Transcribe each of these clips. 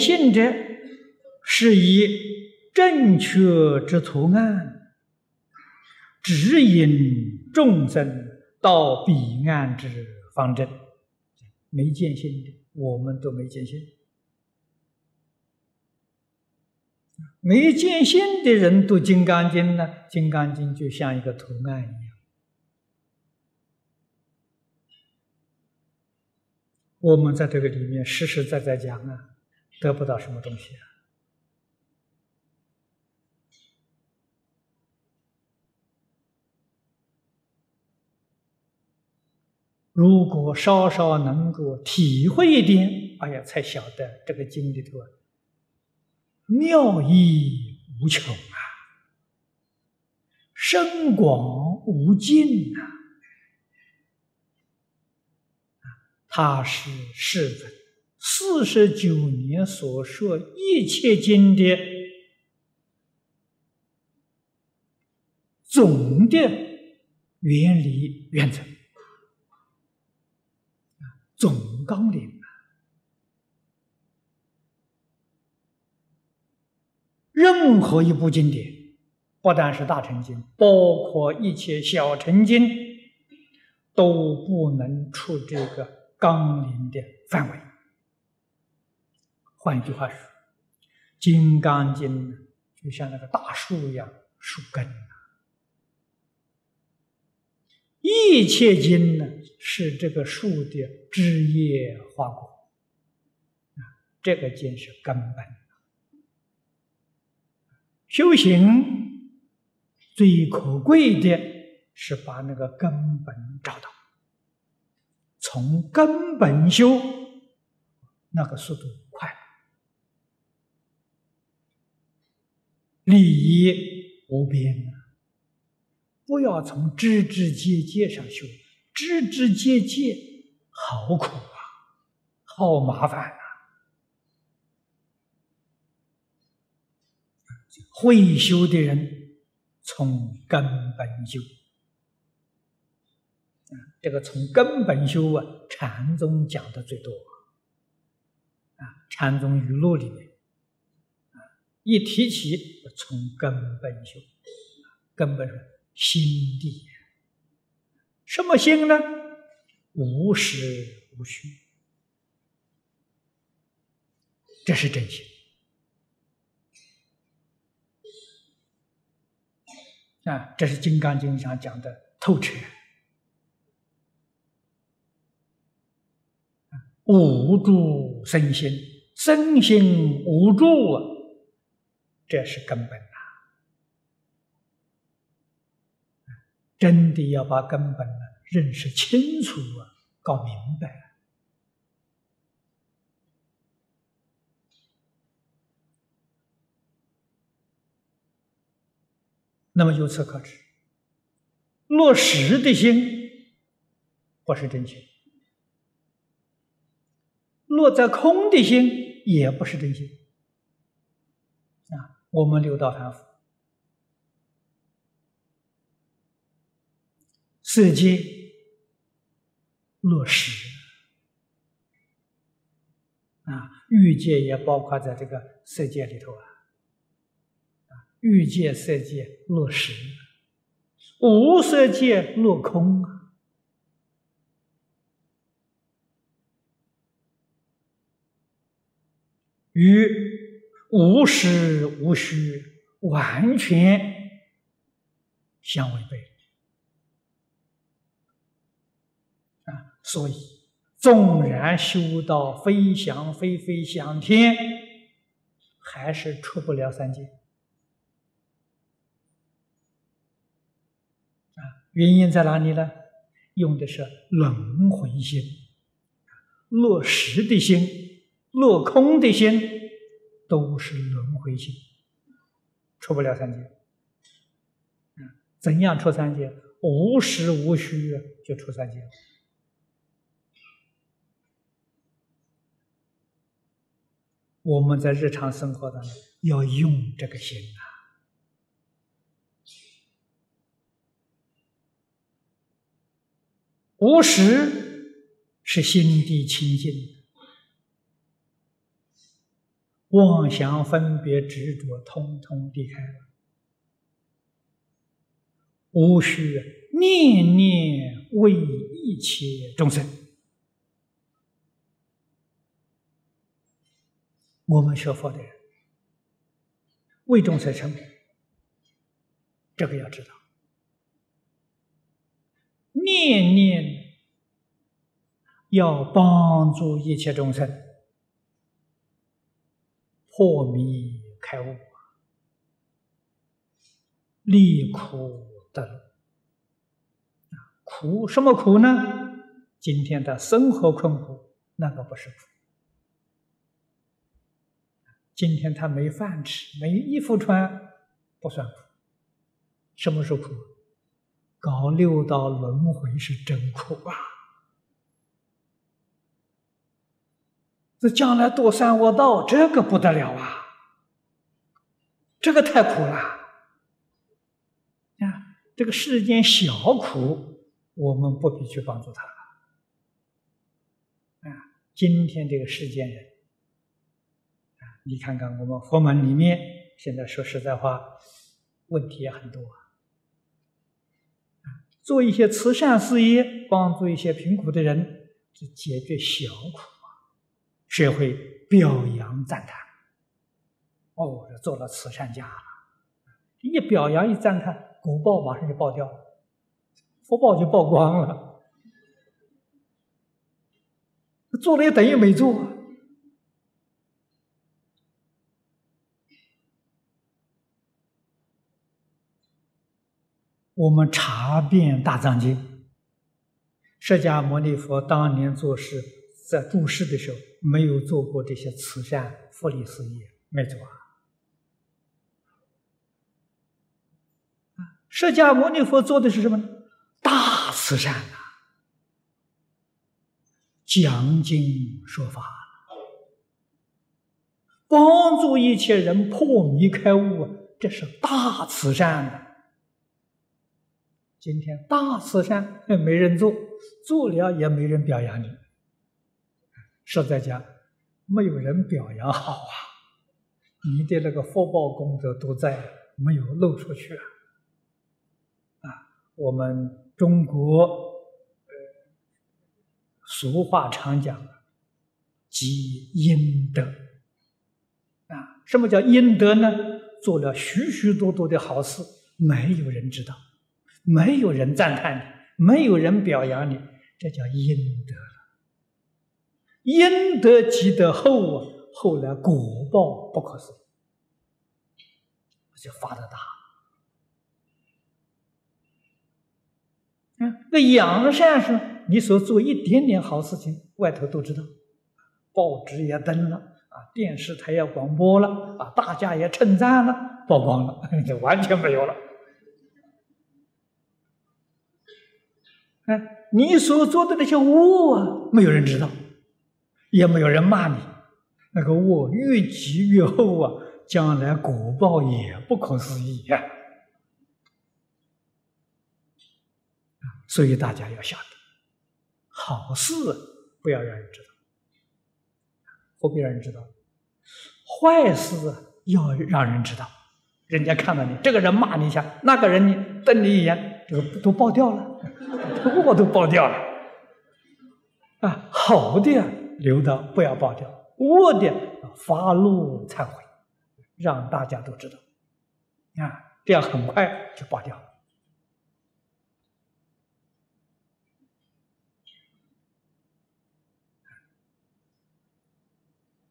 信者，是以正确之图案，指引众生到彼岸之方针。没见性的，我们都没见性。没见性的人读《金刚经》呢，《金刚经》就像一个图案一样。我们在这个里面实实在在讲啊，得不到什么东西啊。如果稍稍能够体会一点，哎呀，才晓得这个经里头啊，妙义无穷啊，深广无尽呐。他是世尊四十九年所说一切经的总的原理原则，总纲领啊。任何一部经典，不但是大乘经，包括一切小乘经，都不能出这个。纲领的范围。换一句话说，《金刚经》就像那个大树一样，树根啊。一切经呢，是这个树的枝叶花果啊。这个经是根本。修行最可贵的是把那个根本找到。从根本修，那个速度快，利益无边啊！不要从枝枝节节上修，枝枝节节好苦啊，好麻烦啊！会修的人从根本修。这个从根本修啊，禅宗讲的最多啊，禅宗语录里面，一提起从根本修，根本是心地，什么心呢？无实无虚，这是真心啊，这是《金刚经》上讲的透彻。无助身心，身心无助啊，这是根本呐！真的要把根本呢认识清楚啊，搞明白。那么由此可知，落实的心不是真心。落在空的心也不是真心！我们六道凡夫，世界落实啊，欲界也包括在这个世界里头啊，啊，欲界色界落实，无色界落空啊。与无实无虚完全相违背啊！所以，纵然修到飞翔飞飞向天，还是出不了三界啊！原因在哪里呢？用的是轮回心，落实的心。落空的心都是轮回心，出不了三界。怎样出三界？无实无虚就出三界。我们在日常生活当中要用这个心啊，无实是心地清净。妄想分别执着，通通离开了，无需念念为一切众生。我们学佛的人为众生成佛，这个要知道，念念要帮助一切众生。破迷开悟，离苦得乐。苦什么苦呢？今天的生活困苦，那个不是苦。今天他没饭吃，没衣服穿，不算苦。什么是苦？搞六道轮回是真苦啊！这将来堕三恶道，这个不得了啊！这个太苦了啊！这个世间小苦，我们不必去帮助他了啊！今天这个世间人啊，你看看我们佛门里面，现在说实在话，问题也很多啊。做一些慈善事业，帮助一些贫苦的人，去解决小苦。社会表扬赞叹，哦，做了慈善家了。一表扬一赞叹，果报马上就爆掉了，福报就曝光了。做了也等于没做。我们查遍大藏经，释迦牟尼佛当年做事。在住世的时候，没有做过这些慈善福利事业，没做啊。释迦牟尼佛做的是什么？大慈善啊，讲经说法，帮助一切人破迷开悟，这是大慈善啊。今天大慈善没人做，做了也没人表扬你。实在讲，没有人表扬好啊！你的那个福报功德都在，没有露出去啊！啊，我们中国俗话常讲“积阴德”，啊，什么叫阴德呢？做了许许多多的好事，没有人知道，没有人赞叹你，没有人表扬你，这叫阴德。因得积德厚啊，后来果报不可思议，就发的大。嗯，那扬善是你所做一点点好事情，外头都知道，报纸也登了啊，电视台也广播了啊，大家也称赞了，曝光了，就完全没有了。哎，你所做的那些恶啊，没有人知道。也没有人骂你，那个窝越积越厚啊，将来果报也不可思议呀！所以大家要晓得，好事不要让人知道，不必让人知道；坏事要让人知道，人家看到你这个人骂你一下，那个人你瞪你一眼，这个都爆掉了，窝 都爆掉了啊！好的呀。留到不要爆掉，恶的发怒忏悔，让大家都知道，啊，这样很快就爆掉。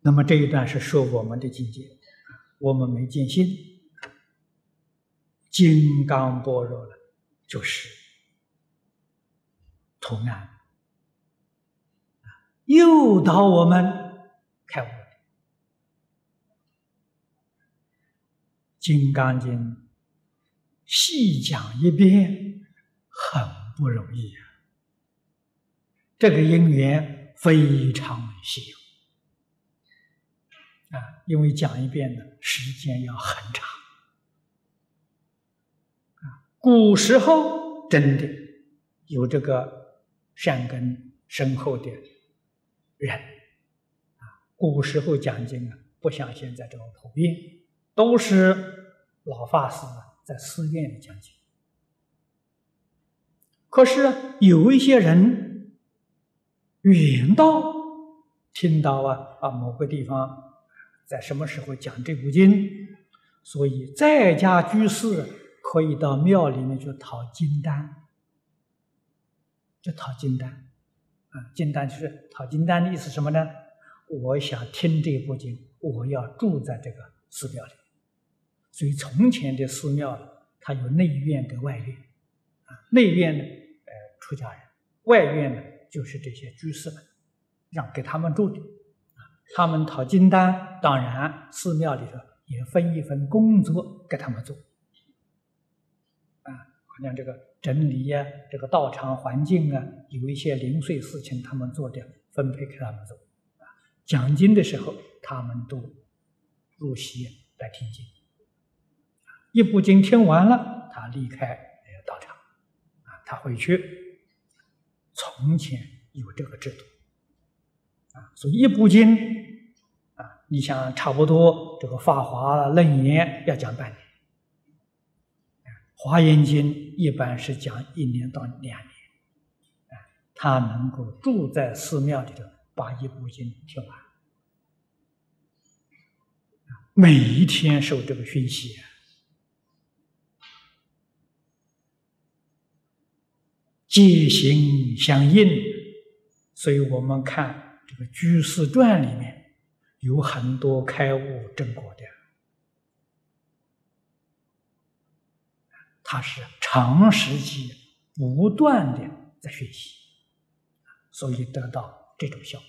那么这一段是说我们的境界，我们没见性，金刚般若了，就是图案。诱导我们开悟《金刚经》细讲一遍，很不容易啊！这个因缘非常稀有啊，因为讲一遍呢，时间要很长啊。古时候真的有这个善根深厚的。人啊，古时候讲经啊，不像现在这种普遍，都是老法师在寺院里讲经。可是有一些人远道听到啊啊某个地方在什么时候讲这部经，所以在家居士可以到庙里面去讨经单，就讨经单啊，金丹就是讨金丹的意思什么呢？我想听这部经，我要住在这个寺庙里。所以从前的寺庙它有内院跟外院啊，内院呢。呃出家人，外院呢，就是这些居士们，让给他们住的，啊，他们讨金丹，当然寺庙里头也分一份工作给他们做，像这个整理呀，这个道场环境啊，有一些零碎事情他们做的，分配给他们做，啊，讲经的时候他们都入席来听经，一部经听完了，他离开道场，啊，他回去。从前有这个制度，啊，所以一部经，啊，你想差不多这个《法华》《楞严》要讲半年，《华严经》一般是讲一年到两年，啊，他能够住在寺庙里头，把一部经听完，每一天受这个熏习。戒行相应，所以我们看这个《居士传》里面有很多开悟正果的，他是长时间不断的在学习，所以得到这种效果。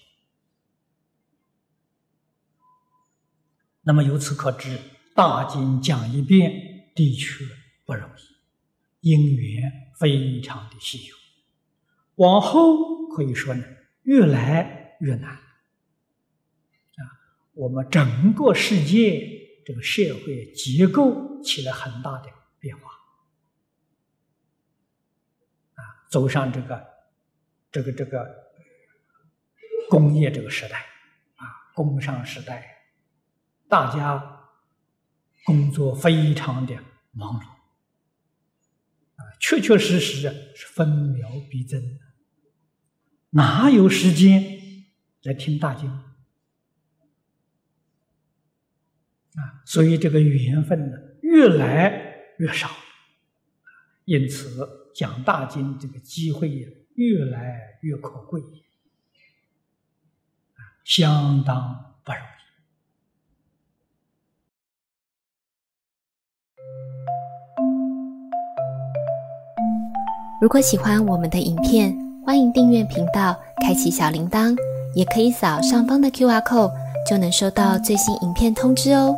那么由此可知，大经讲一遍的确不容易。因缘非常的稀有，往后可以说呢，越来越难。啊，我们整个世界这个社会结构起了很大的变化，啊，走上这个这个这个工业这个时代，啊，工商时代，大家工作非常的忙碌。确确实实是分秒必争，哪有时间来听大经啊？所以这个缘分呢，越来越少，因此讲大经这个机会也越来越可贵，相当不容易。如果喜欢我们的影片，欢迎订阅频道，开启小铃铛，也可以扫上方的 Q R code，就能收到最新影片通知哦。